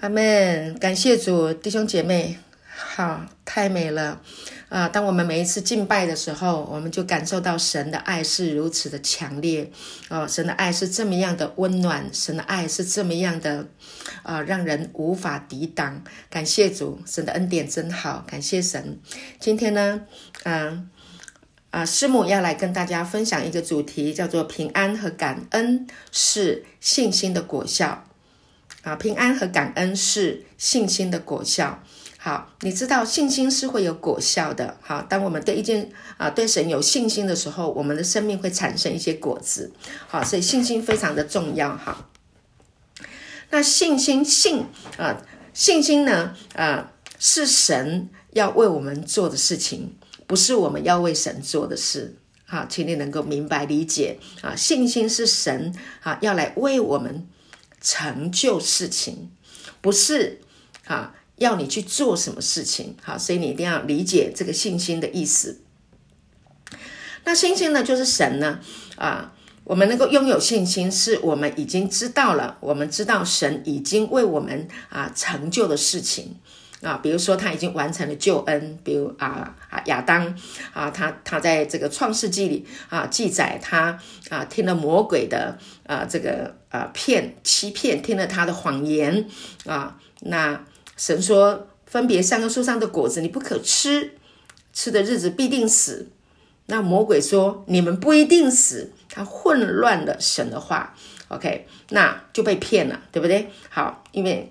阿门，感谢主，弟兄姐妹，好，太美了啊！当我们每一次敬拜的时候，我们就感受到神的爱是如此的强烈哦，神的爱是这么样的温暖，神的爱是这么样的啊，让人无法抵挡。感谢主，神的恩典真好，感谢神。今天呢，嗯啊，啊，师母要来跟大家分享一个主题，叫做平安和感恩是信心的果效。啊，平安和感恩是信心的果效。好，你知道信心是会有果效的。好，当我们对一件啊对神有信心的时候，我们的生命会产生一些果子。好，所以信心非常的重要。哈，那信心信啊信心呢啊是神要为我们做的事情，不是我们要为神做的事。好，请你能够明白理解啊，信心是神啊要来为我们。成就事情，不是啊，要你去做什么事情，好，所以你一定要理解这个信心的意思。那信心呢，就是神呢，啊，我们能够拥有信心，是我们已经知道了，我们知道神已经为我们啊成就的事情。啊，比如说他已经完成了救恩，比如啊啊亚当啊，他他在这个创世纪里啊记载他啊听了魔鬼的啊这个啊骗欺骗，听了他的谎言啊，那神说分别三个树上的果子你不可吃，吃的日子必定死。那魔鬼说你们不一定死，他混乱了神的话，OK，那就被骗了，对不对？好，因为。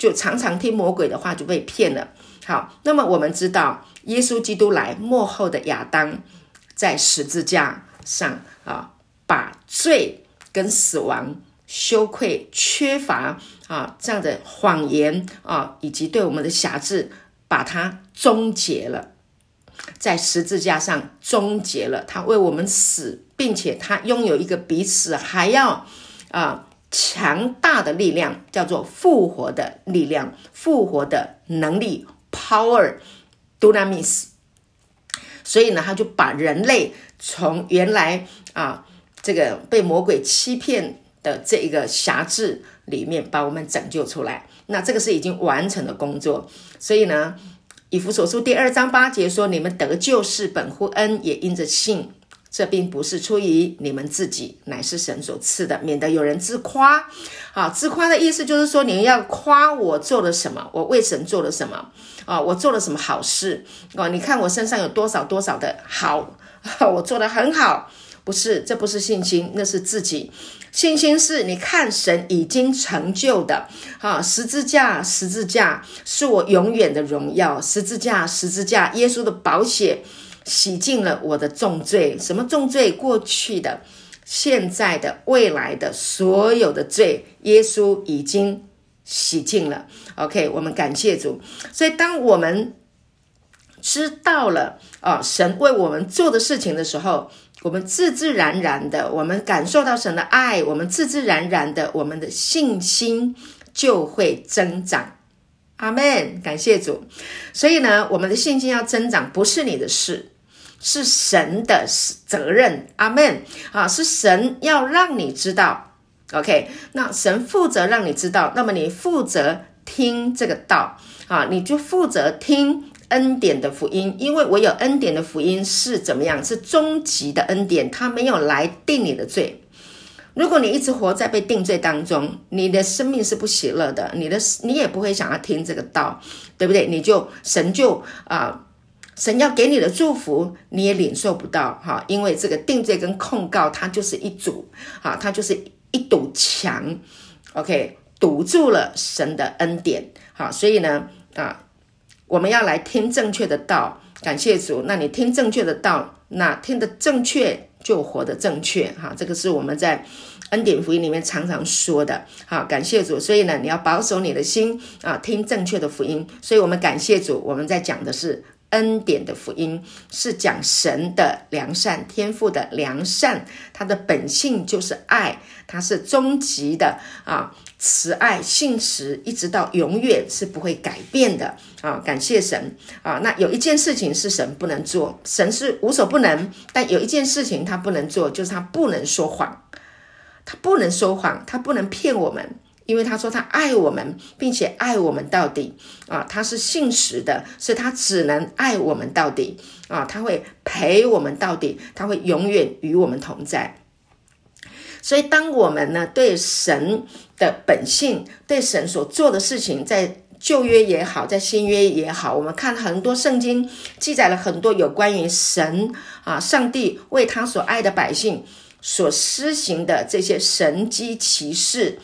就常常听魔鬼的话，就被骗了。好，那么我们知道，耶稣基督来末后的亚当，在十字架上啊，把罪跟死亡、羞愧、缺乏啊这样的谎言啊，以及对我们的辖制，把它终结了，在十字架上终结了。他为我们死，并且他拥有一个比死还要啊。强大的力量叫做复活的力量，复活的能力 （power，dunamis）。所以呢，他就把人类从原来啊这个被魔鬼欺骗的这一个辖制里面，把我们拯救出来。那这个是已经完成的工作。所以呢，以弗所书第二章八节说：“你们得救是本乎恩，也因着信。”这并不是出于你们自己，乃是神所赐的，免得有人自夸。好，自夸的意思就是说，你要夸我做了什么，我为神做了什么啊？我做了什么好事啊？你看我身上有多少多少的好，我做得很好。不是，这不是信心，那是自己。信心是你看神已经成就的。啊，十字架，十字架是我永远的荣耀。十字架，十字架，耶稣的宝血。洗净了我的重罪，什么重罪？过去的、现在的、未来的所有的罪，耶稣已经洗净了。OK，我们感谢主。所以，当我们知道了啊、神为我们做的事情的时候，我们自自然然的，我们感受到神的爱，我们自自然然的，我们的信心就会增长。阿门，感谢主。所以呢，我们的信心要增长，不是你的事。是神的责任，阿门啊！是神要让你知道，OK？那神负责让你知道，那么你负责听这个道啊，你就负责听恩典的福音，因为我有恩典的福音是怎么样？是终极的恩典，他没有来定你的罪。如果你一直活在被定罪当中，你的生命是不喜乐的，你的你也不会想要听这个道，对不对？你就神就啊。神要给你的祝福，你也领受不到哈，因为这个定罪跟控告，它就是一组，哈，它就是一堵墙，OK，堵住了神的恩典，好，所以呢，啊，我们要来听正确的道，感谢主，那你听正确的道，那听得正确就活得正确，哈，这个是我们在恩典福音里面常常说的，好，感谢主，所以呢，你要保守你的心啊，听正确的福音，所以我们感谢主，我们在讲的是。恩典的福音是讲神的良善，天赋的良善，他的本性就是爱，他是终极的啊慈爱信实，一直到永远是不会改变的啊！感谢神啊！那有一件事情是神不能做，神是无所不能，但有一件事情他不能做，就是他不能说谎，他不能说谎，他不能骗我们。因为他说他爱我们，并且爱我们到底啊，他是信实的，所以他只能爱我们到底啊，他会陪我们到底，他会永远与我们同在。所以，当我们呢对神的本性，对神所做的事情，在旧约也好，在新约也好，我们看很多圣经记载了很多有关于神啊，上帝为他所爱的百姓所施行的这些神迹奇事，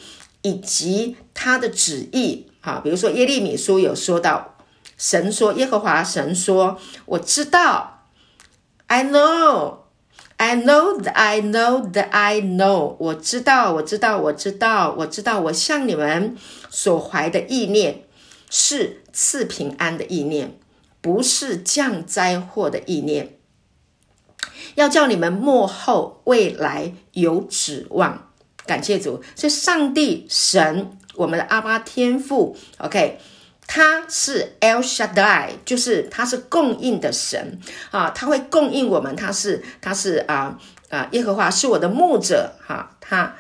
以及他的旨意啊，比如说耶利米书有说到，神说耶和华神说，我知道，I know。I know that I know that I know，我知道，我知道，我知道，我知道，我向你们所怀的意念是赐平安的意念，不是降灾祸的意念，要叫你们末后未来有指望。感谢主，所以上帝神，我们的阿爸天父，OK。他是 El Shaddai，就是他是供应的神啊，他会供应我们。他是他是啊啊，耶和华是我的牧者哈，他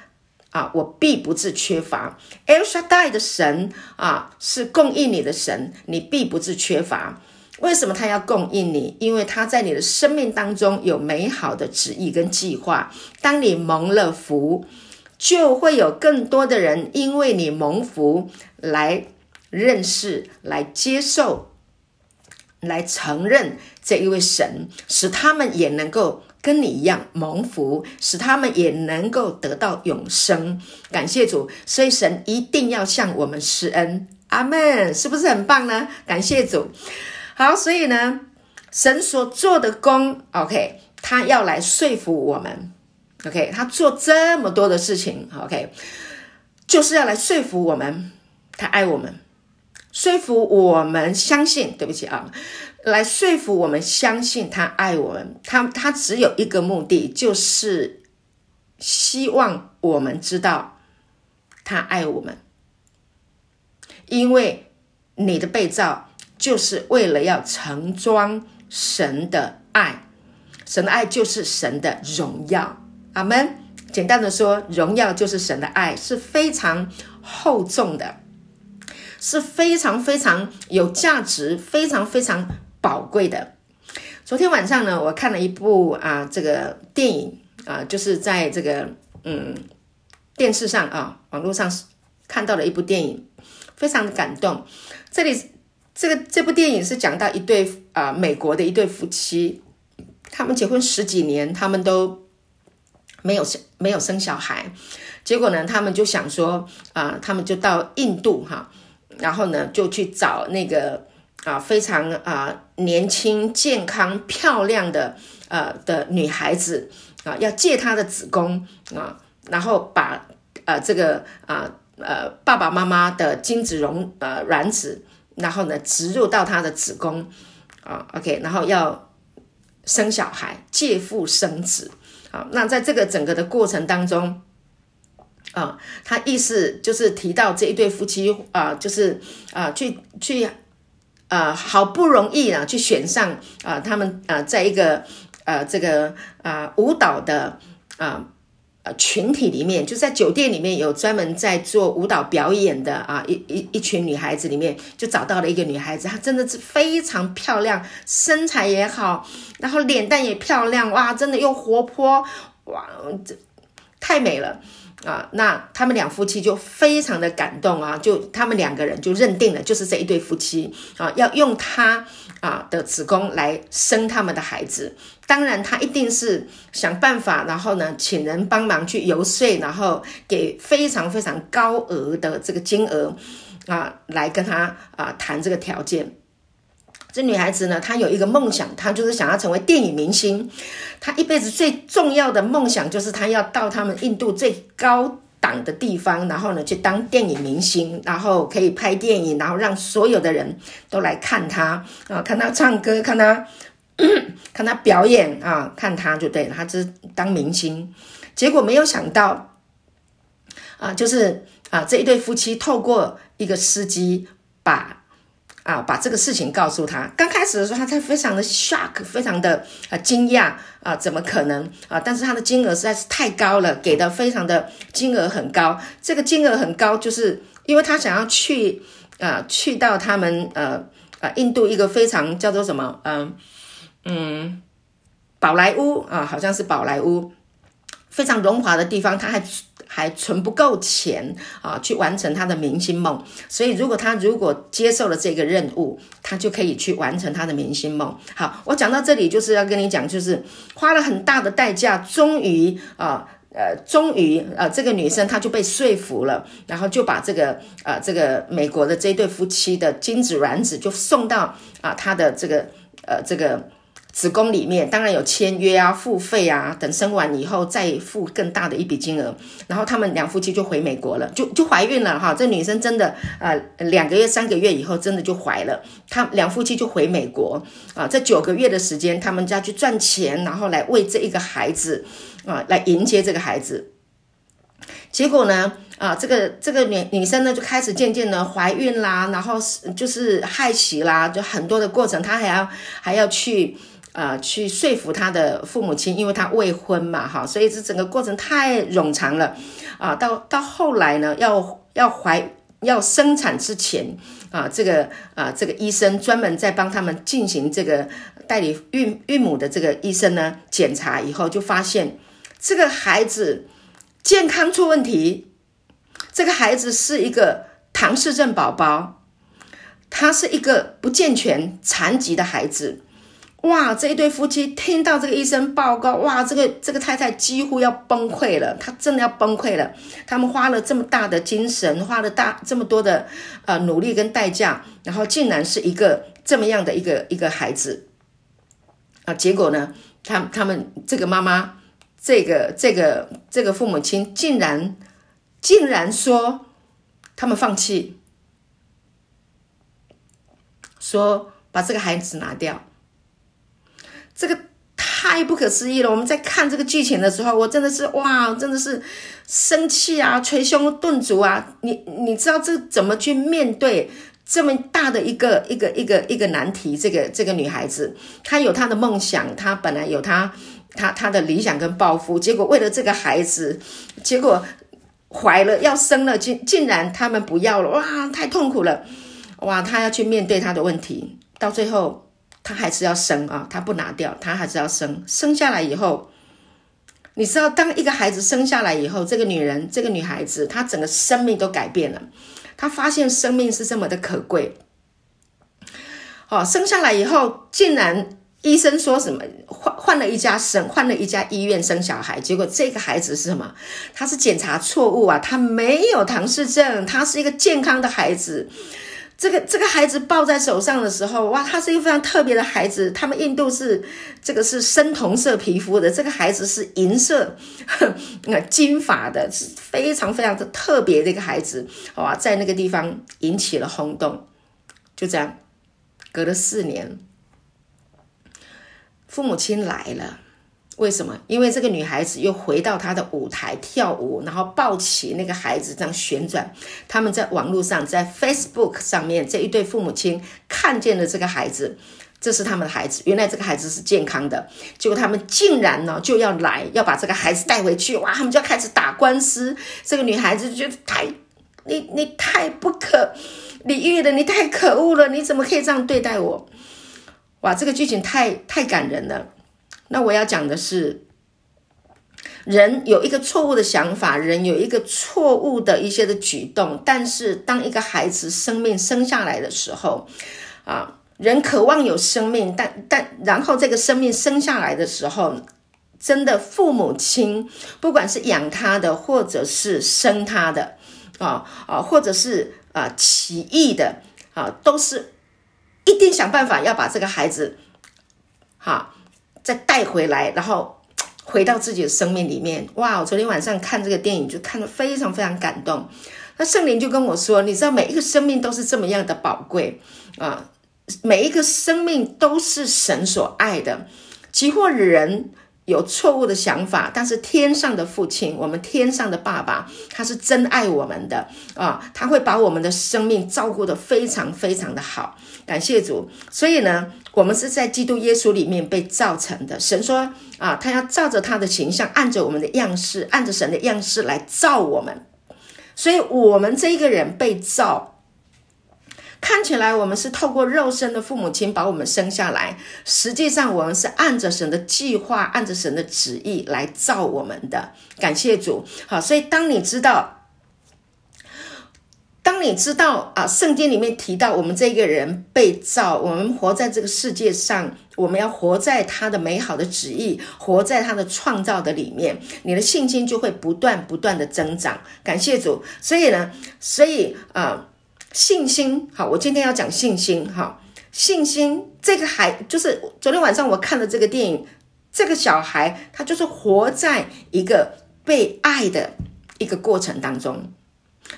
啊，我必不致缺乏。El Shaddai 的神啊，是供应你的神，你必不致缺乏。为什么他要供应你？因为他在你的生命当中有美好的旨意跟计划。当你蒙了福，就会有更多的人因为你蒙福来。认识、来接受、来承认这一位神，使他们也能够跟你一样蒙福，使他们也能够得到永生。感谢主，所以神一定要向我们施恩。阿门，是不是很棒呢？感谢主。好，所以呢，神所做的工，OK，他要来说服我们，OK，他做这么多的事情，OK，就是要来说服我们，他爱我们。说服我们相信，对不起啊，来说服我们相信他爱我们，他他只有一个目的，就是希望我们知道他爱我们，因为你的被造就是为了要盛装神的爱，神的爱就是神的荣耀，阿门。简单的说，荣耀就是神的爱，是非常厚重的。是非常非常有价值、非常非常宝贵的。昨天晚上呢，我看了一部啊，这个电影啊，就是在这个嗯电视上啊，网络上看到了一部电影，非常的感动。这里这个这部电影是讲到一对啊美国的一对夫妻，他们结婚十几年，他们都没有生没有生小孩，结果呢，他们就想说啊，他们就到印度哈。然后呢，就去找那个啊非常啊年轻、健康、漂亮的呃的女孩子啊，要借她的子宫啊，然后把呃这个啊呃爸爸妈妈的精子溶呃卵子，然后呢植入到她的子宫啊，OK，然后要生小孩，借腹生子那在这个整个的过程当中。啊，他意思就是提到这一对夫妻啊，就是啊，去去啊，好不容易啊，去选上啊，他们啊，在一个啊这个啊舞蹈的啊呃群体里面，就在酒店里面有专门在做舞蹈表演的啊一一一群女孩子里面，就找到了一个女孩子，她真的是非常漂亮，身材也好，然后脸蛋也漂亮，哇，真的又活泼，哇，这太美了。啊，那他们两夫妻就非常的感动啊，就他们两个人就认定了，就是这一对夫妻啊，要用他啊的子宫来生他们的孩子。当然，他一定是想办法，然后呢，请人帮忙去游说，然后给非常非常高额的这个金额啊，来跟他啊谈这个条件。这女孩子呢，她有一个梦想，她就是想要成为电影明星。她一辈子最重要的梦想就是她要到他们印度最高档的地方，然后呢去当电影明星，然后可以拍电影，然后让所有的人都来看她啊，看她唱歌，看她 看她表演啊，看她就对了，她就是当明星。结果没有想到啊，就是啊这一对夫妻透过一个司机把。啊，把这个事情告诉他。刚开始的时候，他才非常的 shock，非常的啊惊讶啊，怎么可能啊？但是他的金额实在是太高了，给的非常的金额很高。这个金额很高，就是因为他想要去啊，去到他们呃啊印度一个非常叫做什么嗯嗯宝莱坞啊，好像是宝莱坞，非常荣华的地方，他还。还存不够钱啊，去完成他的明星梦。所以，如果他如果接受了这个任务，他就可以去完成他的明星梦。好，我讲到这里就是要跟你讲，就是花了很大的代价，终于啊，呃，终于呃，这个女生她就被说服了，然后就把这个呃，这个美国的这对夫妻的精子卵子就送到啊，他的这个呃，这个。子宫里面当然有签约啊、付费啊，等生完以后再付更大的一笔金额，然后他们两夫妻就回美国了，就就怀孕了哈。这女生真的呃两个月、三个月以后真的就怀了，他两夫妻就回美国啊。这九个月的时间，他们家去赚钱，然后来为这一个孩子啊来迎接这个孩子。结果呢啊，这个这个女女生呢就开始渐渐的怀孕啦，然后就是害喜啦，就很多的过程，她还要还要去。啊、去说服他的父母亲，因为他未婚嘛，哈，所以这整个过程太冗长了，啊，到到后来呢，要要怀要生产之前，啊，这个啊这个医生专门在帮他们进行这个代理孕孕母的这个医生呢，检查以后就发现这个孩子健康出问题，这个孩子是一个唐氏症宝宝，他是一个不健全残疾的孩子。哇！这一对夫妻听到这个医生报告，哇，这个这个太太几乎要崩溃了，她真的要崩溃了。他们花了这么大的精神，花了大这么多的呃努力跟代价，然后竟然是一个这么样的一个一个孩子啊！结果呢，他他们这个妈妈，这个这个这个父母亲，竟然竟然说他们放弃，说把这个孩子拿掉。这个太不可思议了！我们在看这个剧情的时候，我真的是哇，真的是生气啊，捶胸顿足啊！你你知道这怎么去面对这么大的一个一个一个一个难题？这个这个女孩子，她有她的梦想，她本来有她她她的理想跟抱负，结果为了这个孩子，结果怀了要生了，竟竟然他们不要了，哇，太痛苦了！哇，她要去面对她的问题，到最后。他还是要生啊，他不拿掉，他还是要生。生下来以后，你知道，当一个孩子生下来以后，这个女人，这个女孩子，她整个生命都改变了。她发现生命是这么的可贵。哦，生下来以后，竟然医生说什么换换了一家生，换了一家医院生小孩，结果这个孩子是什么？他是检查错误啊，他没有唐氏症，他是一个健康的孩子。这个这个孩子抱在手上的时候，哇，他是一个非常特别的孩子。他们印度是这个是深铜色皮肤的，这个孩子是银色，那金发的，是非常非常的特别的一个孩子。哇，在那个地方引起了轰动。就这样，隔了四年，父母亲来了。为什么？因为这个女孩子又回到她的舞台跳舞，然后抱起那个孩子这样旋转。他们在网络上，在 Facebook 上面，这一对父母亲看见了这个孩子，这是他们的孩子。原来这个孩子是健康的，结果他们竟然呢就要来要把这个孩子带回去。哇，他们就要开始打官司。这个女孩子就觉得太，你你太不可理喻了，你太可恶了，你怎么可以这样对待我？哇，这个剧情太太感人了。那我要讲的是，人有一个错误的想法，人有一个错误的一些的举动，但是当一个孩子生命生下来的时候，啊，人渴望有生命，但但然后这个生命生下来的时候，真的父母亲不管是养他的，或者是生他的，啊啊，或者是啊起义的，啊，都是一定想办法要把这个孩子，哈、再带回来，然后回到自己的生命里面。哇！我昨天晚上看这个电影，就看得非常非常感动。那圣灵就跟我说：“你知道，每一个生命都是这么样的宝贵啊！每一个生命都是神所爱的。即或人有错误的想法，但是天上的父亲，我们天上的爸爸，他是真爱我们的啊，他会把我们的生命照顾得非常非常的好。感谢主，所以呢，我们是在基督耶稣里面被造成的。神说啊，他要照着他的形象，按着我们的样式，按着神的样式来造我们。所以，我们这一个人被造。看起来我们是透过肉身的父母亲把我们生下来，实际上我们是按着神的计划，按着神的旨意来造我们的。感谢主，好，所以当你知道，当你知道啊，圣经里面提到我们这个人被造，我们活在这个世界上，我们要活在他的美好的旨意，活在他的创造的里面，你的信心就会不断不断的增长。感谢主，所以呢，所以啊。信心好，我今天要讲信心哈。信心这个孩就是昨天晚上我看的这个电影，这个小孩他就是活在一个被爱的一个过程当中。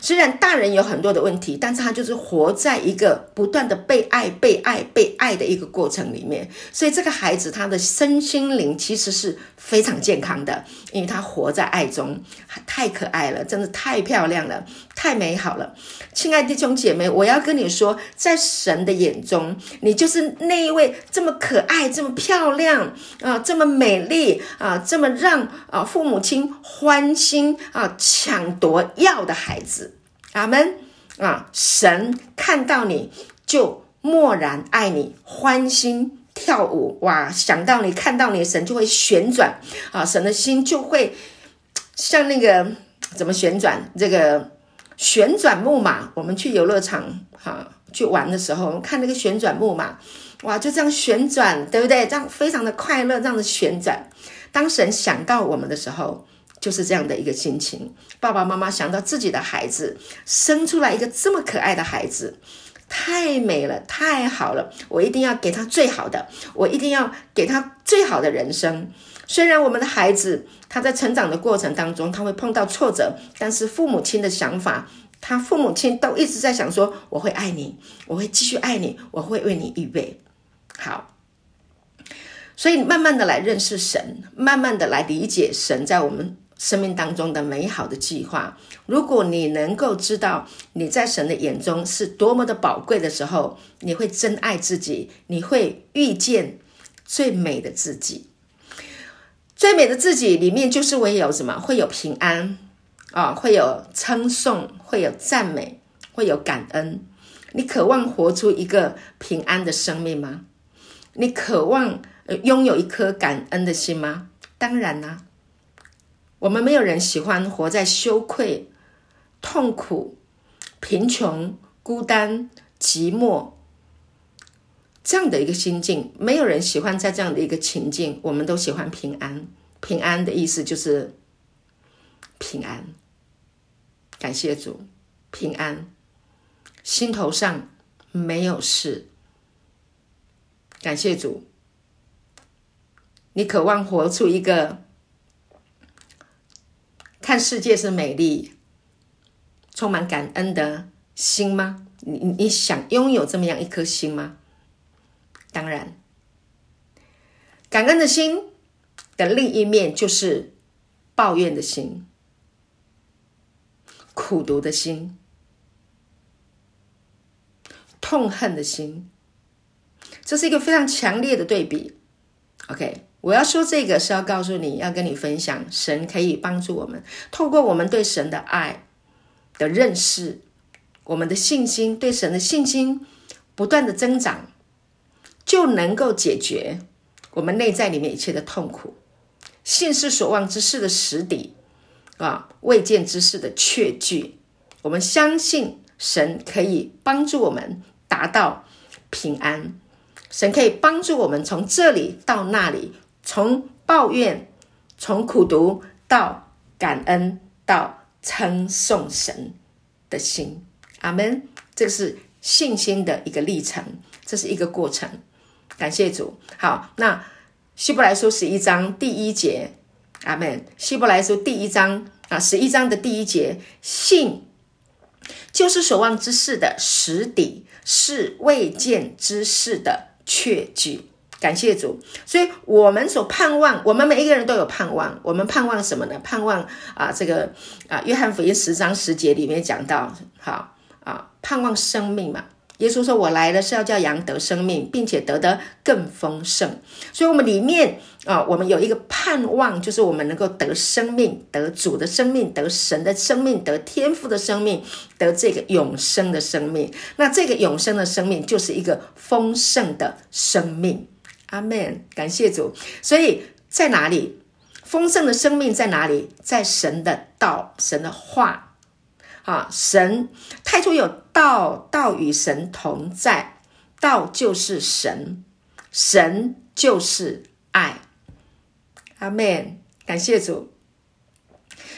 虽然大人有很多的问题，但是他就是活在一个不断的被爱、被爱、被爱的一个过程里面。所以这个孩子他的身心灵其实是非常健康的，因为他活在爱中，太可爱了，真的太漂亮了，太美好了。亲爱的弟兄姐妹，我要跟你说，在神的眼中，你就是那一位这么可爱、这么漂亮啊，这么美丽啊，这么让啊父母亲欢心啊抢夺要的孩子。阿门啊！神看到你就默然爱你，欢心跳舞哇！想到你，看到你，神就会旋转啊！神的心就会像那个怎么旋转？这个旋转木马，我们去游乐场哈、去玩的时候，我们看那个旋转木马，哇，就这样旋转，对不对？这样非常的快乐，这样的旋转。当神想到我们的时候。就是这样的一个心情，爸爸妈妈想到自己的孩子生出来一个这么可爱的孩子，太美了，太好了，我一定要给他最好的，我一定要给他最好的人生。虽然我们的孩子他在成长的过程当中他会碰到挫折，但是父母亲的想法，他父母亲都一直在想说：我会爱你，我会继续爱你，我会为你预备好。所以慢慢的来认识神，慢慢的来理解神在我们。生命当中的美好的计划，如果你能够知道你在神的眼中是多么的宝贵的时候，你会真爱自己，你会遇见最美的自己。最美的自己里面就是会有什么？会有平安啊，会有称颂，会有赞美，会有感恩。你渴望活出一个平安的生命吗？你渴望拥有一颗感恩的心吗？当然啦。我们没有人喜欢活在羞愧、痛苦、贫穷、孤单、寂寞这样的一个心境。没有人喜欢在这样的一个情境。我们都喜欢平安。平安的意思就是平安。感谢主，平安，心头上没有事。感谢主，你渴望活出一个。看世界是美丽、充满感恩的心吗？你你想拥有这么样一颗心吗？当然，感恩的心的另一面就是抱怨的心、苦读的心、痛恨的心，这是一个非常强烈的对比。OK。我要说这个是要告诉你，要跟你分享，神可以帮助我们，透过我们对神的爱的认识，我们的信心，对神的信心不断的增长，就能够解决我们内在里面一切的痛苦。信是所望之事的实底啊，未见之事的确据。我们相信神可以帮助我们达到平安，神可以帮助我们从这里到那里。从抱怨，从苦读到感恩，到称颂神的心，阿门。这是信心的一个历程，这是一个过程。感谢主。好，那希伯来书十一章第一节，阿门。希伯来书第一章啊，十一章的第一节，信就是所望之事的实底，是未见之事的确据。感谢主，所以我们所盼望，我们每一个人都有盼望。我们盼望什么呢？盼望啊，这个啊，约翰福音十章十节里面讲到，好啊，盼望生命嘛。耶稣说：“我来了是要叫羊得生命，并且得得更丰盛。”所以，我们里面啊，我们有一个盼望，就是我们能够得生命，得主的生命，得神的生命，得天父的生命，得这个永生的生命。那这个永生的生命，就是一个丰盛的生命。阿门，感谢主。所以在哪里？丰盛的生命在哪里？在神的道，神的话。啊，神太初有道，道与神同在，道就是神，神就是爱。阿门，感谢主。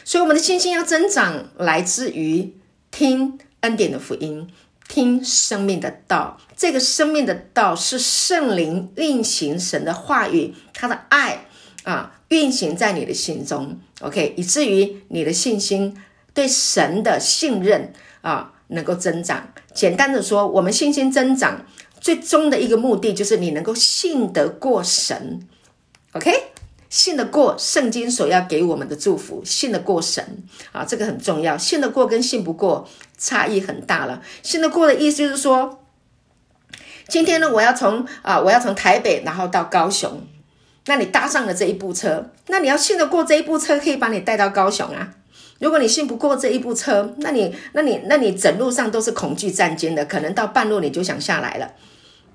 所以我们的信心要增长，来自于听恩典的福音，听生命的道。这个生命的道是圣灵运行神的话语，他的爱啊，运行在你的心中。OK，以至于你的信心。对神的信任啊，能够增长。简单的说，我们信心增长最终的一个目的，就是你能够信得过神。OK，信得过圣经所要给我们的祝福，信得过神啊，这个很重要。信得过跟信不过差异很大了。信得过的意思就是说，今天呢，我要从啊，我要从台北然后到高雄，那你搭上了这一部车，那你要信得过这一部车可以把你带到高雄啊。如果你信不过这一部车，那你、那你、那你整路上都是恐惧战惊的，可能到半路你就想下来了，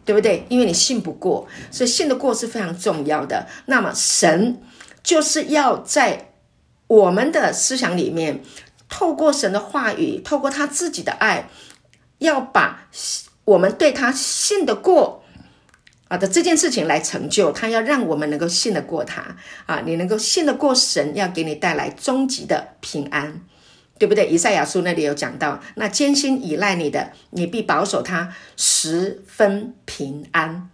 对不对？因为你信不过，所以信得过是非常重要的。那么神就是要在我们的思想里面，透过神的话语，透过他自己的爱，要把我们对他信得过。啊的这件事情来成就，他要让我们能够信得过他啊，你能够信得过神，要给你带来终极的平安，对不对？以赛亚书那里有讲到，那坚心倚赖你的，你必保守他十分平安。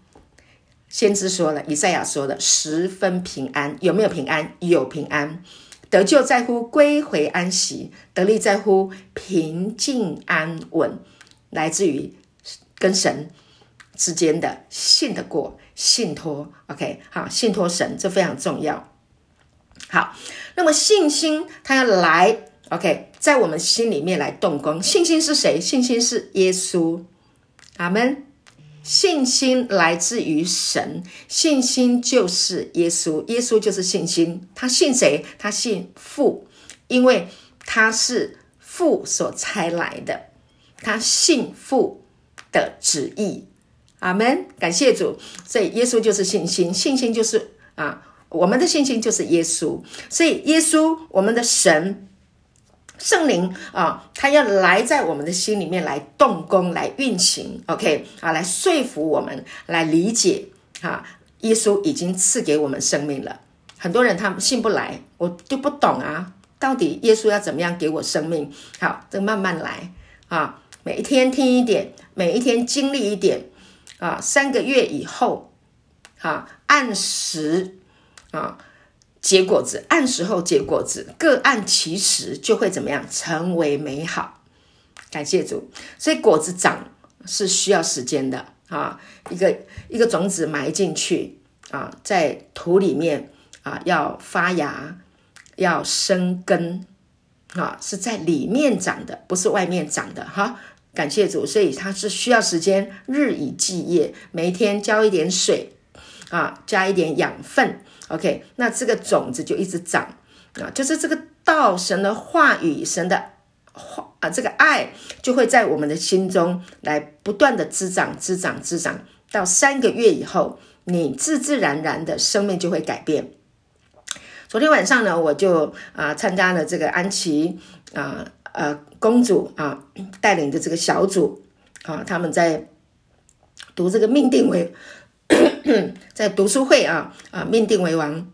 先知说了，以赛亚说的十分平安，有没有平安？有平安，得救在乎归回安息，得力在乎平静安稳，来自于跟神。之间的信得过、信托，OK，好，信托神，这非常重要。好，那么信心它要来，OK，在我们心里面来动工。信心是谁？信心是耶稣。阿门。信心来自于神，信心就是耶稣，耶稣就是信心。他信谁？他信父，因为他是父所差来的，他信父的旨意。阿门，感谢主。所以耶稣就是信心，信心就是啊，我们的信心就是耶稣。所以耶稣，我们的神圣灵啊，他要来在我们的心里面来动工、来运行。OK 啊，来说服我们，来理解啊，耶稣已经赐给我们生命了。很多人他们信不来，我就不懂啊，到底耶稣要怎么样给我生命？好，这慢慢来啊，每一天听一点，每一天经历一点。啊，三个月以后，啊，按时啊结果子，按时候结果子，各按其时，就会怎么样？成为美好。感谢主，所以果子长是需要时间的啊。一个一个种子埋进去啊，在土里面啊，要发芽，要生根啊，是在里面长的，不是外面长的哈。感谢主，所以它是需要时间，日以继夜，每一天浇一点水，啊，加一点养分，OK，那这个种子就一直长，啊，就是这个道神的话语，神的话啊，这个爱就会在我们的心中来不断的滋长、滋长、滋长，到三个月以后，你自自然然的生命就会改变。昨天晚上呢，我就啊参加了这个安琪啊。呃，公主啊，带领的这个小组啊，他们在读这个命定为，在读书会啊啊，命定为王，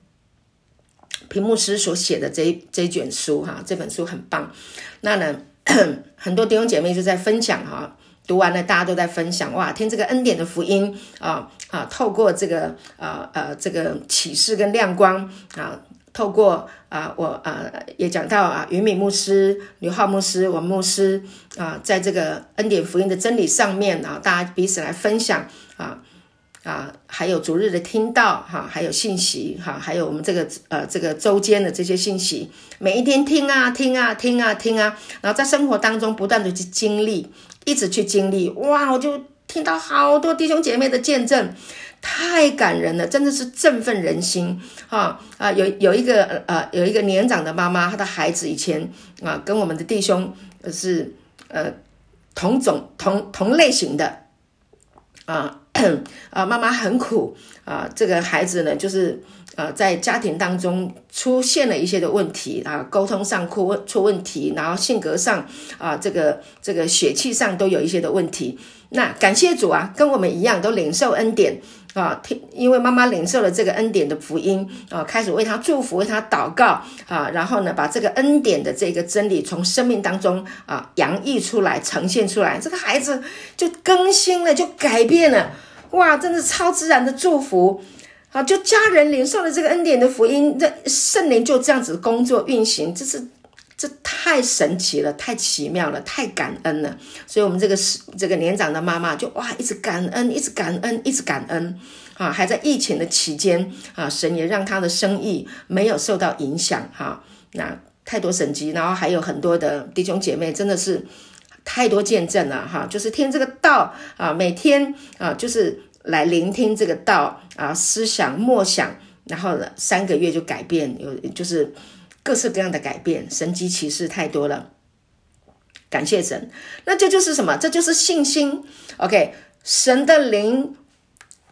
平牧师所写的这这卷书哈、这本书很棒。那呢，很多弟兄姐妹就在分享哈、读完了大家都在分享哇，听这个恩典的福音啊啊，透过这个啊呃这个启示跟亮光啊。透过啊，我啊也讲到啊，云敏牧师、刘浩牧师、王牧师啊，在这个恩典福音的真理上面啊，大家彼此来分享啊啊，还有逐日的听到哈，还有信息哈，还有我们这个呃这个周间的这些信息，每一天听啊听啊听啊听啊，然后在生活当中不断的去经历，一直去经历，哇，我就听到好多弟兄姐妹的见证，太感人了，真的是振奋人心哈啊！有有一个呃有一个年长的妈妈，她的孩子以前啊跟我们的弟兄是呃同种同同类型的啊。啊，妈妈很苦啊，这个孩子呢，就是呃，在家庭当中出现了一些的问题啊，沟通上出问出问题，然后性格上啊，这个这个血气上都有一些的问题。那感谢主啊，跟我们一样都领受恩典。啊，听，因为妈妈领受了这个恩典的福音啊，开始为他祝福，为他祷告啊，然后呢，把这个恩典的这个真理从生命当中啊洋溢出来，呈现出来，这个孩子就更新了，就改变了，哇，真的超自然的祝福啊！就家人领受了这个恩典的福音，这圣灵就这样子工作运行，这是。这太神奇了，太奇妙了，太感恩了。所以，我们这个是这个年长的妈妈就哇，一直感恩，一直感恩，一直感恩啊！还在疫情的期间啊，神也让她的生意没有受到影响哈。那太多神迹，然后还有很多的弟兄姐妹，真的是太多见证了哈。就是听这个道啊，每天啊，就是来聆听这个道啊，思想默想，然后呢，三个月就改变，有就是。各式各样的改变，神迹奇事太多了，感谢神。那这就是什么？这就是信心。OK，神的灵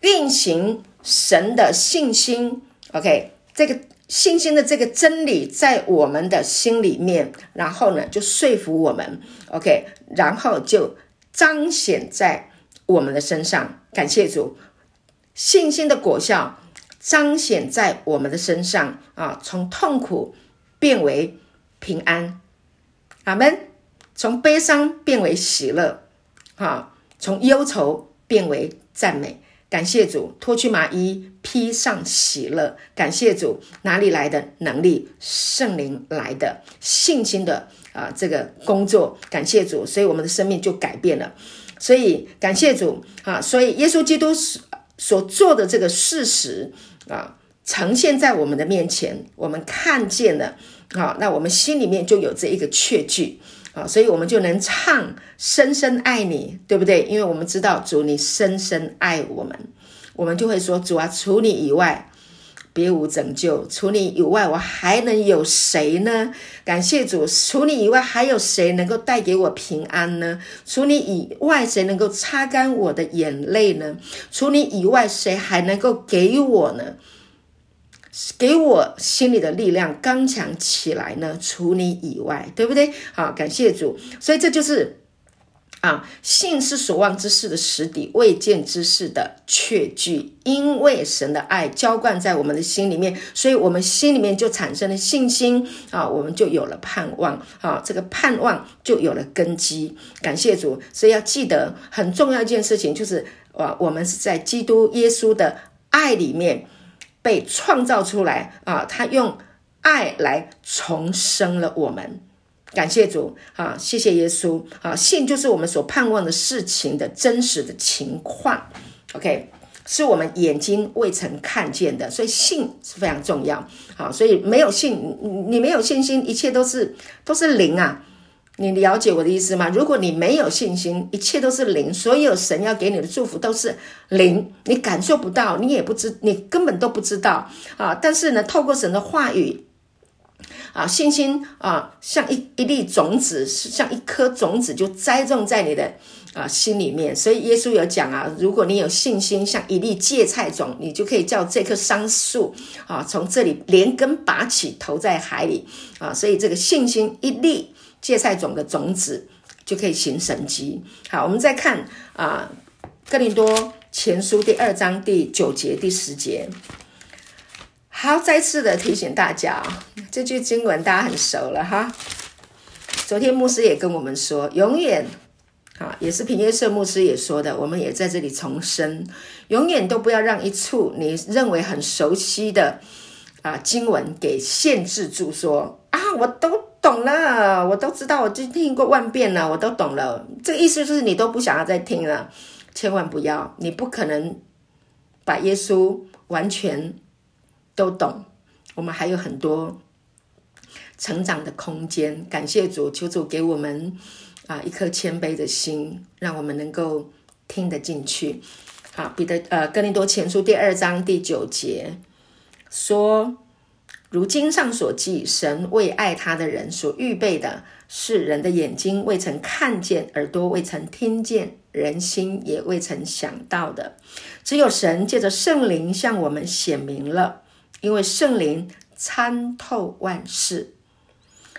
运行，神的信心。OK，这个信心的这个真理在我们的心里面，然后呢，就说服我们。OK，然后就彰显在我们的身上。感谢主，信心的果效彰显在我们的身上啊，从痛苦。变为平安，阿门。从悲伤变为喜乐，哈，从忧愁变为赞美。感谢主，脱去麻衣，披上喜乐。感谢主，哪里来的能力？圣灵来的信心的啊，这个工作。感谢主，所以我们的生命就改变了。所以感谢主啊，所以耶稣基督所所做的这个事实啊。呈现在我们的面前，我们看见了，啊，那我们心里面就有这一个确据，啊，所以我们就能唱深深爱你，对不对？因为我们知道主你深深爱我们，我们就会说主啊，除你以外别无拯救，除你以外我还能有谁呢？感谢主，除你以外还有谁能够带给我平安呢？除你以外谁能够擦干我的眼泪呢？除你以外谁还能够给我呢？给我心里的力量刚强起来呢？除你以外，对不对？好，感谢主。所以这就是啊，信是所望之事的实底，未见之事的确据。因为神的爱浇灌在我们的心里面，所以我们心里面就产生了信心啊，我们就有了盼望啊，这个盼望就有了根基。感谢主。所以要记得很重要一件事情，就是啊，我们是在基督耶稣的爱里面。被创造出来啊！他用爱来重生了我们，感谢主啊！谢谢耶稣啊！信就是我们所盼望的事情的真实的情况，OK，是我们眼睛未曾看见的，所以信是非常重要。好，所以没有信，你没有信心，一切都是都是零啊！你了解我的意思吗？如果你没有信心，一切都是零，所有神要给你的祝福都是零，你感受不到，你也不知，你根本都不知道啊！但是呢，透过神的话语啊，信心啊，像一一粒种子，像一颗种子，就栽种在你的啊心里面。所以耶稣有讲啊，如果你有信心，像一粒芥菜种，你就可以叫这棵桑树啊，从这里连根拔起，投在海里啊。所以这个信心一粒。芥菜种的种子就可以行神迹。好，我们再看啊，《哥林多前书》第二章第九节、第十节。好，再次的提醒大家啊，这句经文大家很熟了哈。昨天牧师也跟我们说，永远啊，也是平耶圣牧师也说的，我们也在这里重申，永远都不要让一处你认为很熟悉的啊经文给限制住说，啊，我都。懂了，我都知道，我就听过万遍了，我都懂了。这个意思就是你都不想要再听了，千万不要，你不可能把耶稣完全都懂，我们还有很多成长的空间。感谢主，求主给我们啊一颗谦卑的心，让我们能够听得进去。好，彼得呃，哥林多前书第二章第九节说。如经上所记，神为爱他的人所预备的是人的眼睛未曾看见，耳朵未曾听见，人心也未曾想到的。只有神借着圣灵向我们显明了，因为圣灵参透万事，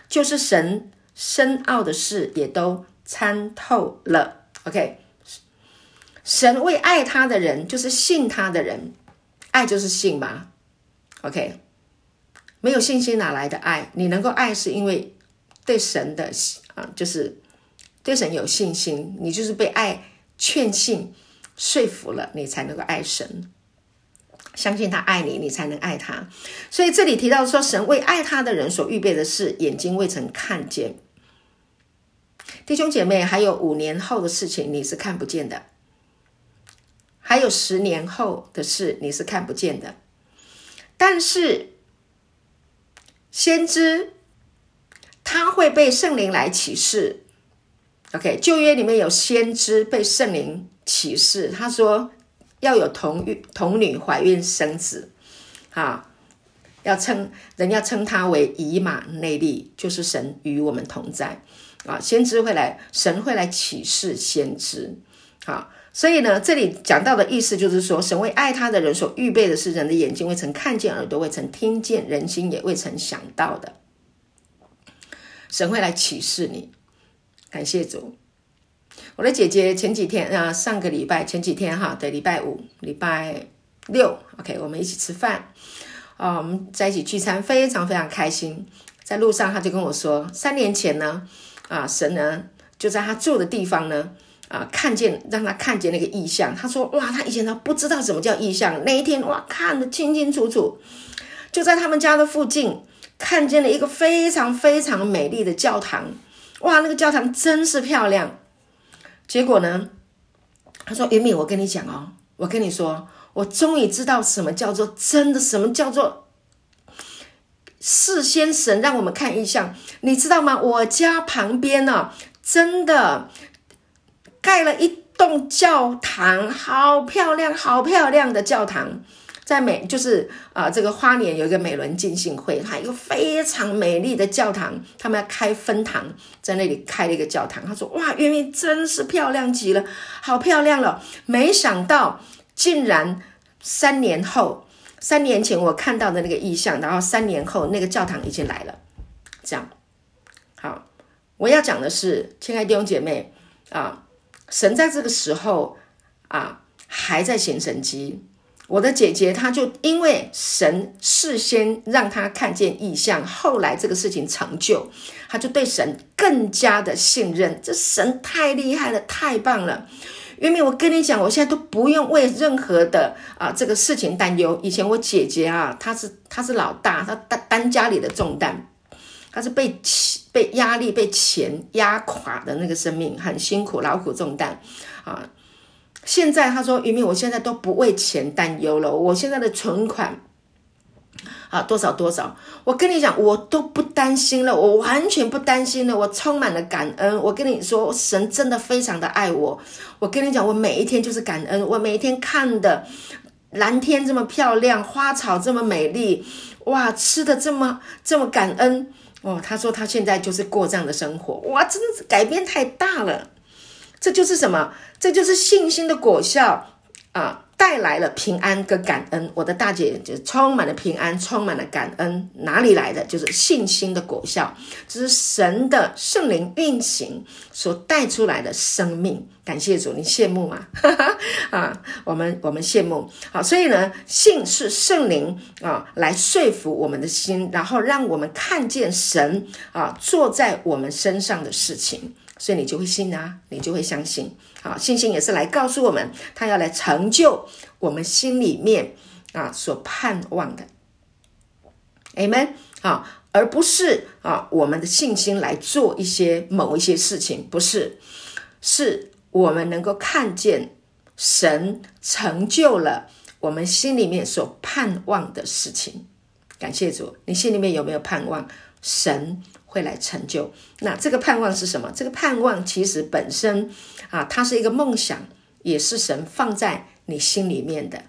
就是神深奥的事也都参透了。OK，神为爱他的人，就是信他的人，爱就是信嘛。OK。没有信心哪来的爱？你能够爱，是因为对神的啊，就是对神有信心。你就是被爱劝信说服了，你才能够爱神。相信他爱你，你才能爱他。所以这里提到说，神为爱他的人所预备的事，眼睛未曾看见。弟兄姐妹，还有五年后的事情你是看不见的，还有十年后的事你是看不见的，但是。先知他会被圣灵来启示，OK，旧约里面有先知被圣灵启示，他说要有童女童女怀孕生子，啊，要称人要称他为以马内利，就是神与我们同在啊。先知会来，神会来启示先知，啊。所以呢，这里讲到的意思就是说，神为爱他的人所预备的是人的眼睛未曾看见，耳朵未曾听见，人心也未曾想到的。神会来启示你，感谢主。我的姐姐前几天啊，上个礼拜前几天哈，对，礼拜五、礼拜六，OK，我们一起吃饭啊，我们在一起聚餐，非常非常开心。在路上，他就跟我说，三年前呢，啊，神呢就在他住的地方呢。啊，看见让他看见那个异象，他说：“哇，他以前他不知道什么叫异象，那一天哇，看得清清楚楚，就在他们家的附近看见了一个非常非常美丽的教堂，哇，那个教堂真是漂亮。结果呢，他说：‘云敏，我跟你讲哦，我跟你说，我终于知道什么叫做真的，什么叫做事先神让我们看异象，你知道吗？我家旁边呢、啊，真的。’”盖了一栋教堂，好漂亮，好漂亮的教堂，在美就是啊、呃，这个花莲有一个美仑浸信会，还有一个非常美丽的教堂，他们要开分堂，在那里开了一个教堂。他说：“哇，远远真是漂亮极了，好漂亮了！”没想到，竟然三年后，三年前我看到的那个意象，然后三年后那个教堂已经来了。这样，好，我要讲的是，亲爱的弟兄姐妹啊。神在这个时候啊，还在行神迹。我的姐姐，她就因为神事先让她看见异象，后来这个事情成就，她就对神更加的信任。这神太厉害了，太棒了！因为我跟你讲，我现在都不用为任何的啊这个事情担忧。以前我姐姐啊，她是她是老大，她担担家里的重担。她是被被压力、被钱压垮的那个生命，很辛苦、劳苦重担啊！现在他说：“云敏，我现在都不为钱担忧了。我现在的存款啊，多少多少，我跟你讲，我都不担心了，我完全不担心了，我充满了感恩。我跟你说，神真的非常的爱我。我跟你讲，我每一天就是感恩，我每一天看的蓝天这么漂亮，花草这么美丽，哇，吃的这么这么感恩。”哦，他说他现在就是过这样的生活，哇，真的是改变太大了。这就是什么？这就是信心的果效啊！带来了平安跟感恩，我的大姐就充满了平安，充满了感恩，哪里来的？就是信心的果效，这是神的圣灵运行所带出来的生命。感谢主，你羡慕吗？啊，我们我们羡慕。好，所以呢，信是圣灵啊来说服我们的心，然后让我们看见神啊做在我们身上的事情，所以你就会信啊，你就会相信。啊，信心也是来告诉我们，他要来成就我们心里面啊所盼望的，Amen。啊，而不是啊我们的信心来做一些某一些事情，不是，是我们能够看见神成就了我们心里面所盼望的事情。感谢主，你心里面有没有盼望？神会来成就。那这个盼望是什么？这个盼望其实本身啊，它是一个梦想，也是神放在你心里面的。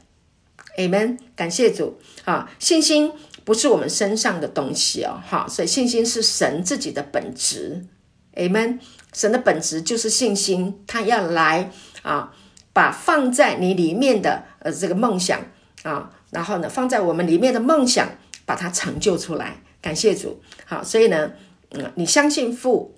Amen。感谢主啊，信心不是我们身上的东西哦，好，所以信心是神自己的本质。Amen。神的本质就是信心，他要来啊，把放在你里面的呃这个梦想啊，然后呢，放在我们里面的梦想，把它成就出来。感谢主，好，所以呢，嗯，你相信父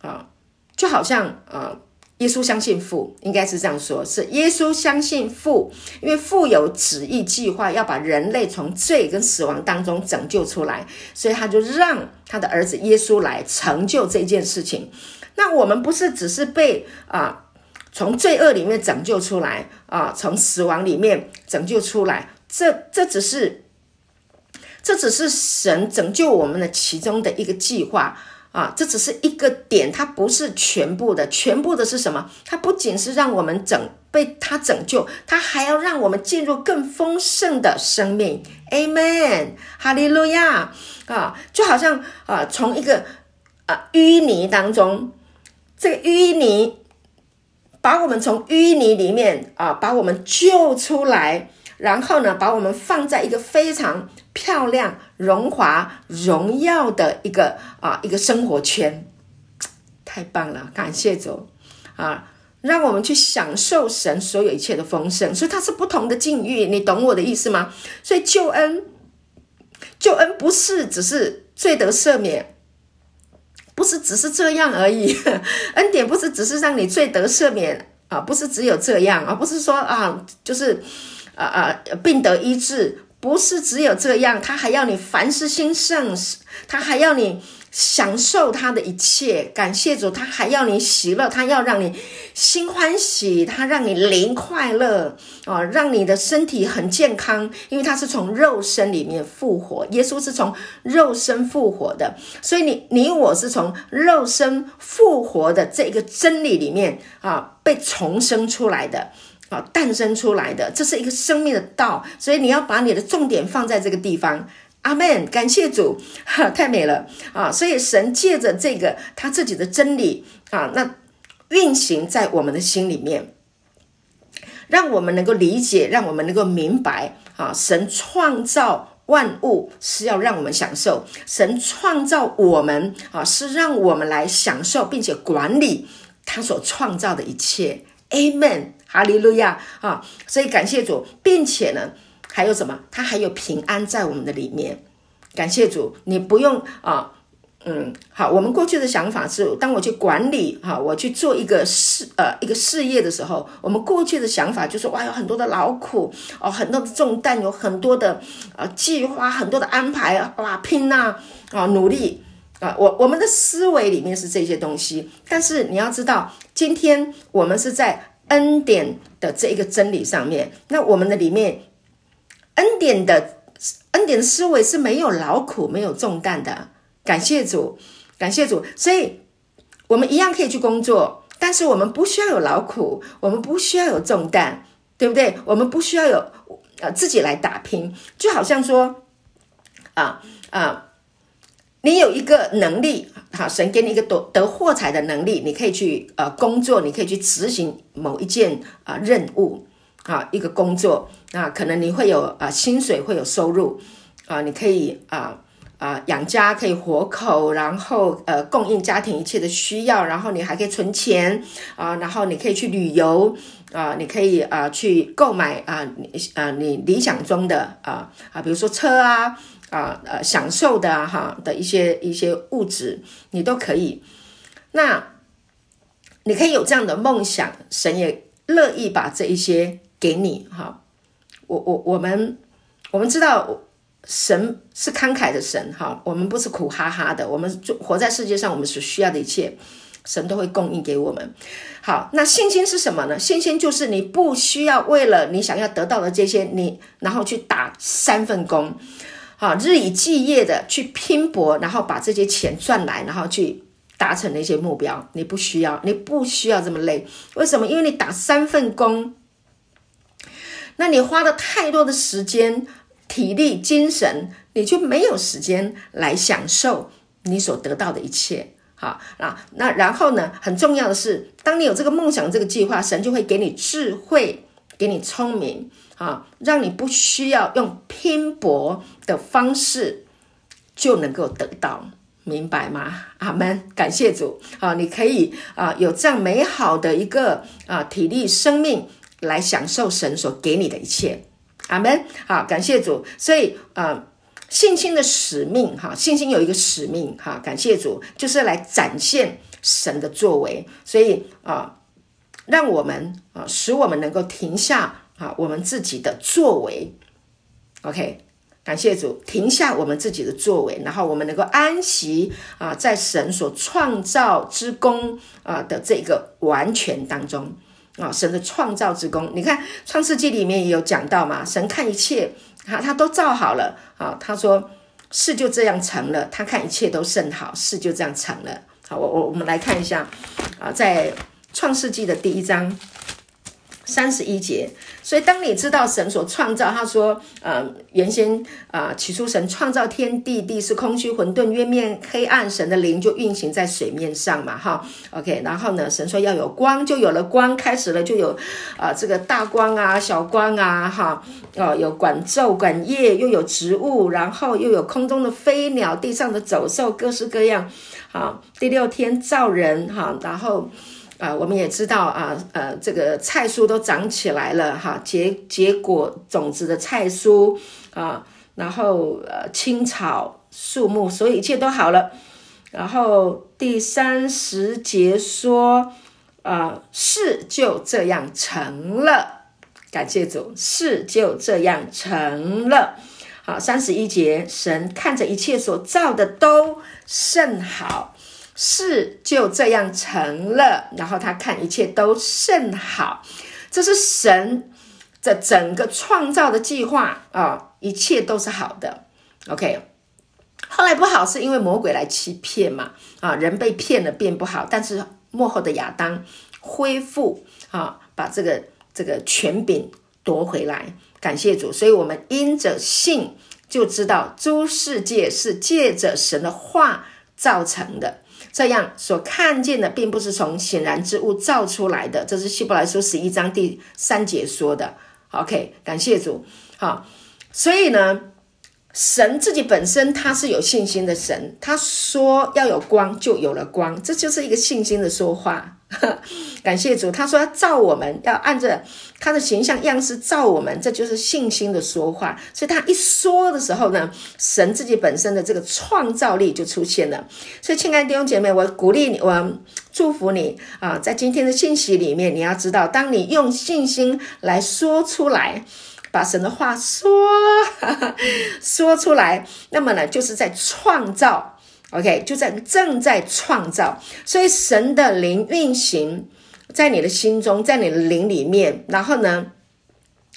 啊，就好像啊，耶稣相信父，应该是这样说，是耶稣相信父，因为父有旨意计划要把人类从罪跟死亡当中拯救出来，所以他就让他的儿子耶稣来成就这件事情。那我们不是只是被啊从罪恶里面拯救出来啊，从死亡里面拯救出来，这这只是。这只是神拯救我们的其中的一个计划啊，这只是一个点，它不是全部的。全部的是什么？它不仅是让我们拯被他拯救，它还要让我们进入更丰盛的生命。Amen，哈利路亚啊！就好像啊，从一个啊淤泥当中，这个淤泥把我们从淤泥里面啊，把我们救出来。然后呢，把我们放在一个非常漂亮、荣华、荣耀的一个啊一个生活圈，太棒了！感谢主啊，让我们去享受神所有一切的丰盛。所以它是不同的境遇，你懂我的意思吗？所以救恩，救恩不是只是罪得赦免，不是只是这样而已。恩典不是只是让你罪得赦免啊，不是只有这样啊，不是说啊，就是。啊啊！病得医治，不是只有这样，他还要你凡事兴盛，他还要你享受他的一切。感谢主，他还要你喜乐，他要让你心欢喜，他让你灵快乐啊，让你的身体很健康，因为他是从肉身里面复活。耶稣是从肉身复活的，所以你你我是从肉身复活的这个真理里面啊被重生出来的。啊，诞生出来的，这是一个生命的道，所以你要把你的重点放在这个地方。阿门，感谢主，哈，太美了啊！所以神借着这个他自己的真理啊，那运行在我们的心里面，让我们能够理解，让我们能够明白啊，神创造万物是要让我们享受，神创造我们啊，是让我们来享受并且管理他所创造的一切。Amen。哈利路亚啊！所以感谢主，并且呢，还有什么？他还有平安在我们的里面。感谢主，你不用啊，嗯，好。我们过去的想法是，当我去管理哈，我去做一个事呃一个事业的时候，我们过去的想法就是哇，有很多的劳苦哦，很多的重担，有很多的呃计划，很多的安排啊，哇，拼呐，啊，努力啊。我我们的思维里面是这些东西，但是你要知道，今天我们是在。恩典的这一个真理上面，那我们的里面，恩典的恩典的思维是没有劳苦、没有重担的。感谢主，感谢主。所以，我们一样可以去工作，但是我们不需要有劳苦，我们不需要有重担，对不对？我们不需要有呃自己来打拼，就好像说，啊啊。你有一个能力，好，神给你一个得得获财的能力，你可以去呃工作，你可以去执行某一件啊、呃、任务，啊一个工作，那可能你会有啊、呃、薪水，会有收入，啊你可以啊啊养家，可以活口，然后呃供应家庭一切的需要，然后你还可以存钱啊，然后你可以去旅游啊，你可以啊去购买啊你啊你理想中的啊啊比如说车啊。啊，呃，享受的哈、的一些一些物质，你都可以。那你可以有这样的梦想，神也乐意把这一些给你哈。我我我们我们知道神是慷慨的神哈，我们不是苦哈哈的，我们就活在世界上，我们所需要的一切，神都会供应给我们。好，那信心是什么呢？信心就是你不需要为了你想要得到的这些，你然后去打三份工。啊，日以继夜的去拼搏，然后把这些钱赚来，然后去达成那些目标。你不需要，你不需要这么累。为什么？因为你打三份工，那你花了太多的时间、体力、精神，你就没有时间来享受你所得到的一切。好，那那然后呢？很重要的是，当你有这个梦想、这个计划，神就会给你智慧，给你聪明，啊，让你不需要用拼搏的方式就能够得到，明白吗？阿门，感谢主。啊，你可以啊有这样美好的一个啊体力、生命来享受神所给你的一切。阿门。好，感谢主。所以啊。信心的使命，哈，信心有一个使命，哈，感谢主，就是来展现神的作为，所以啊，让我们啊，使我们能够停下啊，我们自己的作为，OK，感谢主，停下我们自己的作为，然后我们能够安息啊，在神所创造之功啊的这个完全当中啊，神的创造之功，你看创世纪里面也有讲到嘛，神看一切。他他都造好了啊！他说事就这样成了，他看一切都甚好，事就这样成了。好，我我我们来看一下啊，在创世纪的第一章。三十一节，所以当你知道神所创造，他说，呃，原先啊、起初神创造天地，地是空虚混沌，渊面黑暗，神的灵就运行在水面上嘛，哈，OK，然后呢，神说要有光，就有了光，开始了就有啊、呃，这个大光啊，小光啊，哈，哦，有管昼管夜，又有植物，然后又有空中的飞鸟，地上的走兽，各式各样，好，第六天造人，哈，然后。啊，我们也知道啊，呃，这个菜蔬都长起来了哈，结结果种子的菜蔬啊，然后呃青草树木，所以一切都好了。然后第三十节说，啊，事就这样成了，感谢主，事就这样成了。好，三十一节，神看着一切所造的都甚好。事就这样成了，然后他看一切都甚好，这是神的整个创造的计划啊、一切都是好的。OK，后来不好是因为魔鬼来欺骗嘛，啊，人被骗了变不好，但是幕后的亚当恢复啊，把这个这个权柄夺回来，感谢主。所以我们因着信就知道诸世界是借着神的话造成的。这样所看见的，并不是从显然之物造出来的，这是希伯来书十一章第三节说的。OK，感谢主。好，所以呢，神自己本身他是有信心的神，他说要有光，就有了光，这就是一个信心的说话。感谢主，他说要造我们，要按着他的形象样式造我们，这就是信心的说话。所以他一说的时候呢，神自己本身的这个创造力就出现了。所以，亲爱的弟兄姐妹，我鼓励你，我祝福你啊，在今天的信息里面，你要知道，当你用信心来说出来，把神的话说 说出来，那么呢，就是在创造。OK，就在正在创造，所以神的灵运行在你的心中，在你的灵里面，然后呢，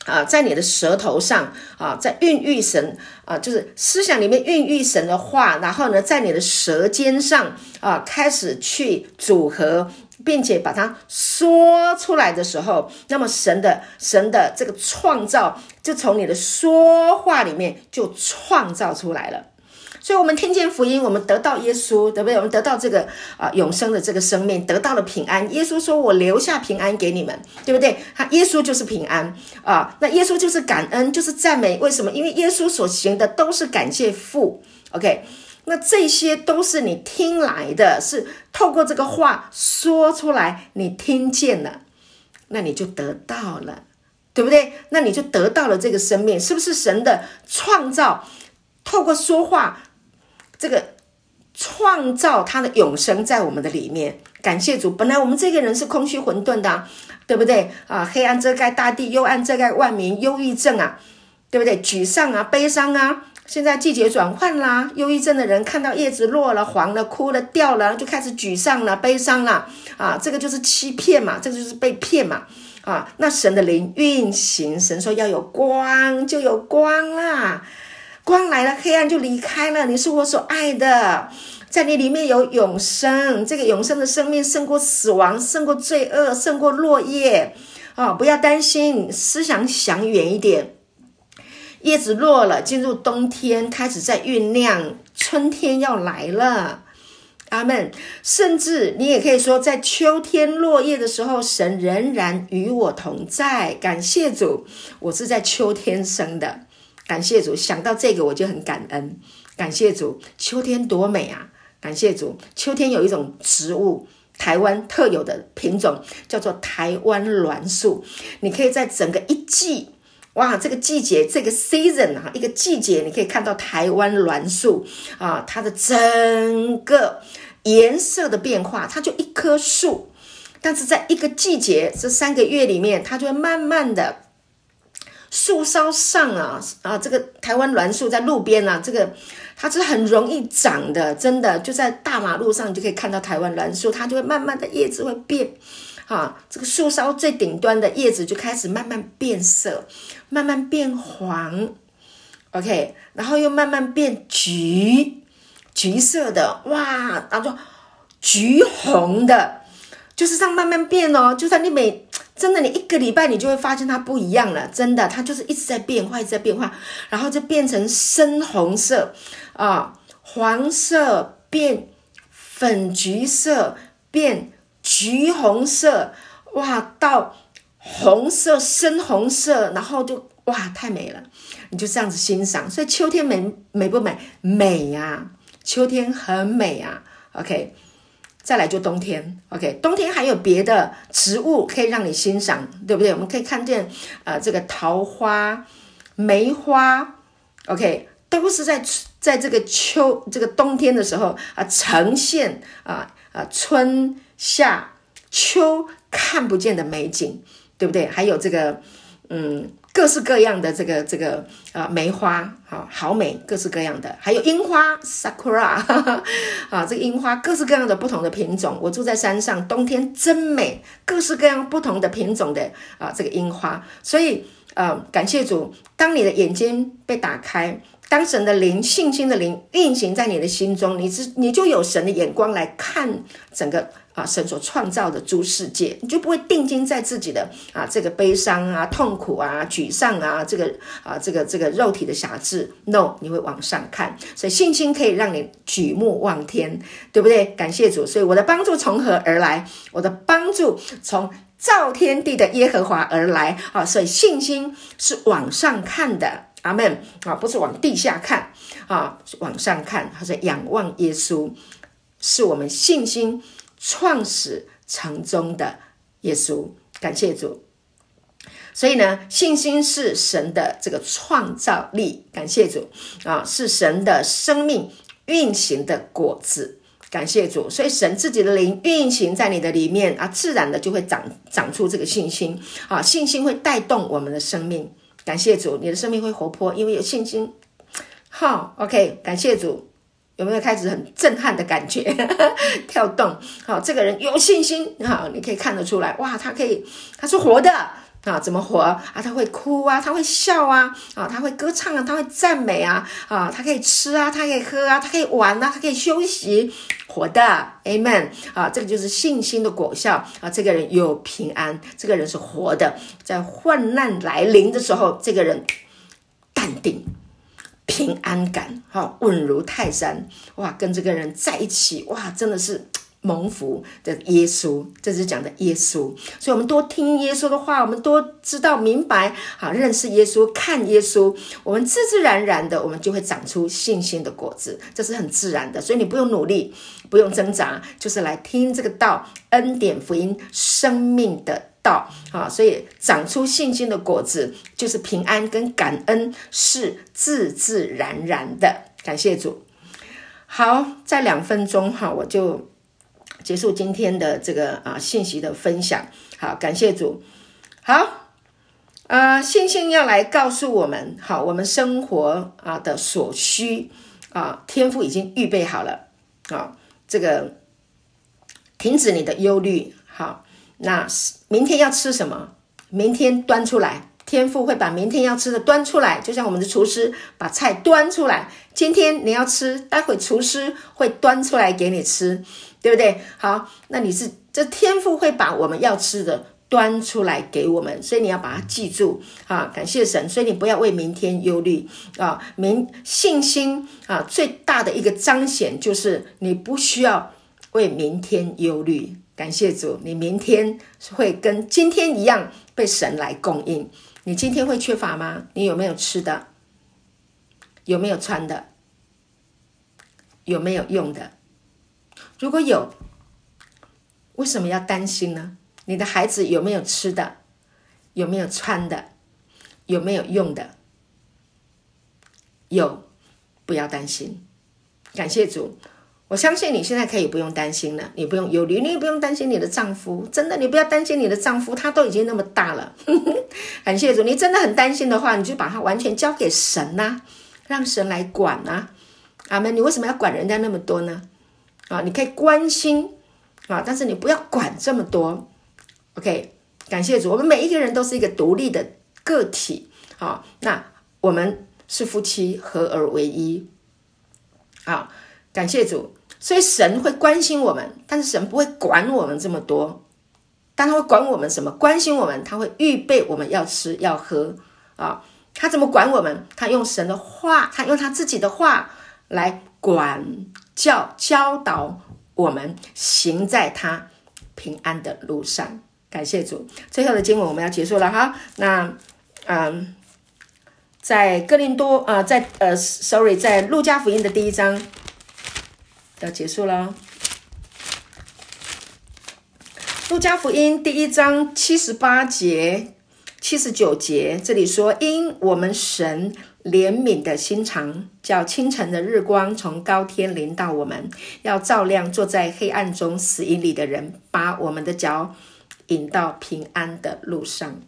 啊，在你的舌头上啊，在孕育神啊，就是思想里面孕育神的话，然后呢，在你的舌尖上啊，开始去组合，并且把它说出来的时候，那么神的神的这个创造就从你的说话里面就创造出来了。所以，我们听见福音，我们得到耶稣，对不对？我们得到这个啊永生的这个生命，得到了平安。耶稣说：“我留下平安给你们，对不对？”他耶稣就是平安啊，那耶稣就是感恩，就是赞美。为什么？因为耶稣所行的都是感谢父。OK，那这些都是你听来的，是透过这个话说出来，你听见了，那你就得到了，对不对？那你就得到了这个生命，是不是神的创造？透过说话。这个创造他的永生在我们的里面，感谢主。本来我们这个人是空虚混沌的，对不对啊？黑暗遮盖大地，幽暗遮盖万民，忧郁症啊，对不对？沮丧啊，悲伤啊。现在季节转换啦，忧郁症的人看到叶子落了、黄了、枯了、掉了，就开始沮丧了、悲伤了啊。这个就是欺骗嘛，这个就是被骗嘛啊。那神的灵运行，神说要有光，就有光啦。光来了，黑暗就离开了。你是我所爱的，在你里面有永生。这个永生的生命胜过死亡，胜过罪恶，胜过落叶。啊，不要担心，思想想远一点。叶子落了，进入冬天，开始在酝酿，春天要来了。阿门。甚至你也可以说，在秋天落叶的时候，神仍然与我同在。感谢主，我是在秋天生的。感谢主，想到这个我就很感恩。感谢主，秋天多美啊！感谢主，秋天有一种植物，台湾特有的品种，叫做台湾栾树。你可以在整个一季。哇，这个季节，这个 season 啊，一个季节，你可以看到台湾栾树啊，它的整个颜色的变化，它就一棵树，但是在一个季节，这三个月里面，它就会慢慢的树梢上啊啊，这个台湾栾树在路边啊，这个它是很容易长的，真的就在大马路上，你就可以看到台湾栾树，它就会慢慢的叶子会变。啊，这个树梢最顶端的叶子就开始慢慢变色，慢慢变黄，OK，然后又慢慢变橘，橘色的，哇，然后橘红的，就是这样慢慢变哦。就算你每真的你一个礼拜，你就会发现它不一样了，真的，它就是一直在变化，一直在变化，然后就变成深红色啊，黄色变粉橘色变。橘红色，哇，到红色、深红色，然后就哇，太美了！你就这样子欣赏。所以秋天美美不美？美呀、秋天很美啊。OK，再来就冬天。OK，冬天还有别的植物可以让你欣赏，对不对？我们可以看见啊、呃，这个桃花、梅花，OK，都是在在这个秋、这个冬天的时候啊、呈现啊啊、春。夏秋看不见的美景，对不对？还有这个，嗯，各式各样的这个这个啊梅花，好好美，各式各样的，还有樱花，sakura，哈 哈啊，这个樱花各式各样的不同的品种。我住在山上，冬天真美，各式各样不同的品种的啊这个樱花。所以，呃，感谢主，当你的眼睛被打开。当神的灵、信心的灵运行在你的心中，你是你就有神的眼光来看整个啊神所创造的诸世界，你就不会定睛在自己的啊这个悲伤啊、痛苦啊、沮丧啊这个啊这个这个肉体的辖制。No，你会往上看，所以信心可以让你举目望天，对不对？感谢主，所以我的帮助从何而来？我的帮助从造天地的耶和华而来啊！所以信心是往上看的。阿门啊，不是往地下看啊，往上看，他说仰望耶稣，是我们信心创始成终的耶稣。感谢主。所以呢，信心是神的这个创造力。感谢主啊，是神的生命运行的果子。感谢主。所以神自己的灵运行在你的里面啊，自然的就会长长出这个信心啊，信心会带动我们的生命。感谢主，你的生命会活泼，因为有信心。好，OK，感谢主，有没有开始很震撼的感觉？跳动，好，这个人有信心，好，你可以看得出来，哇，他可以，他是活的。啊，怎么活啊？他会哭啊，他会笑啊，啊，他会歌唱啊，他会赞美啊，啊，他可以吃啊，他可以喝啊，他可以玩啊，他可以休息，活的，Amen。啊，这个就是信心的果效啊。这个人有平安，这个人是活的，在患难来临的时候，这个人淡定、平安感，好，稳如泰山。哇，跟这个人在一起，哇，真的是。蒙福的耶稣，这是讲的耶稣，所以我们多听耶稣的话，我们多知道明白，好认识耶稣，看耶稣，我们自自然然的，我们就会长出信心的果子，这是很自然的，所以你不用努力，不用挣扎，就是来听这个道，恩典福音，生命的道，啊，所以长出信心的果子，就是平安跟感恩，是自自然然的，感谢主。好，在两分钟哈，我就。结束今天的这个啊信息的分享，好，感谢主。好，啊，信心要来告诉我们，好，我们生活啊的所需啊，天赋已经预备好了啊。这个停止你的忧虑，好，那明天要吃什么？明天端出来，天父会把明天要吃的端出来，就像我们的厨师把菜端出来。今天你要吃，待会厨师会端出来给你吃。对不对？好，那你是这天父会把我们要吃的端出来给我们，所以你要把它记住啊！感谢神，所以你不要为明天忧虑啊！明信心啊，最大的一个彰显就是你不需要为明天忧虑。感谢主，你明天会跟今天一样被神来供应。你今天会缺乏吗？你有没有吃的？有没有穿的？有没有用的？如果有，为什么要担心呢？你的孩子有没有吃的？有没有穿的？有没有用的？有，不要担心。感谢主，我相信你现在可以不用担心了。你不用忧虑，你也不用担心你的丈夫。真的，你不要担心你的丈夫，他都已经那么大了。感谢主，你真的很担心的话，你就把他完全交给神呐、让神来管呐、啊。阿门。你为什么要管人家那么多呢？啊，你可以关心啊，但是你不要管这么多。OK，感谢主，我们每一个人都是一个独立的个体，好，那我们是夫妻，合而为一，好，感谢主，所以神会关心我们，但是神不会管我们这么多，但他会管我们什么？关心我们，他会预备我们要吃要喝啊，他怎么管我们？他用神的话，他用他自己的话来管教教导我们，行在他平安的路上。感谢主，最后的经文我们要结束了哈。那，嗯，在哥林多啊、在呃，sorry，在路加福音的第一章要结束了。路加福音第一章七十八节、七十九节，这里说：“因我们神怜悯的心肠，叫清晨的日光从高天临到我们，要照亮坐在黑暗中死荫里的人，把我们的脚。”引到平安的路上，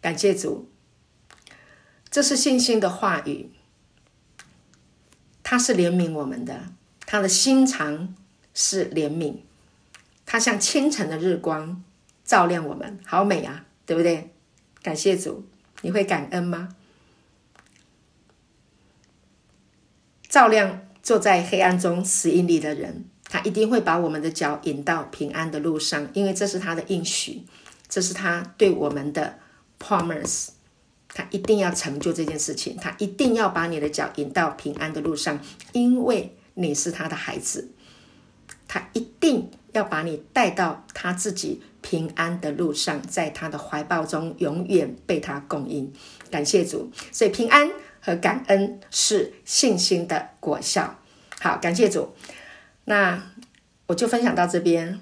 感谢主，这是信心的话语。他是怜悯我们的，他的心肠是怜悯，他像清晨的日光照亮我们，好美啊，对不对？感谢主，你会感恩吗？照亮坐在黑暗中死荫里的人。他一定会把我们的脚引到平安的路上，因为这是他的应许，这是他对我们的 promise。他一定要成就这件事情，他一定要把你的脚引到平安的路上，因为你是他的孩子。他一定要把你带到他自己平安的路上，在他的怀抱中永远被他供应。感谢主，所以平安和感恩是信心的果效。好，感谢主。那我就分享到这边。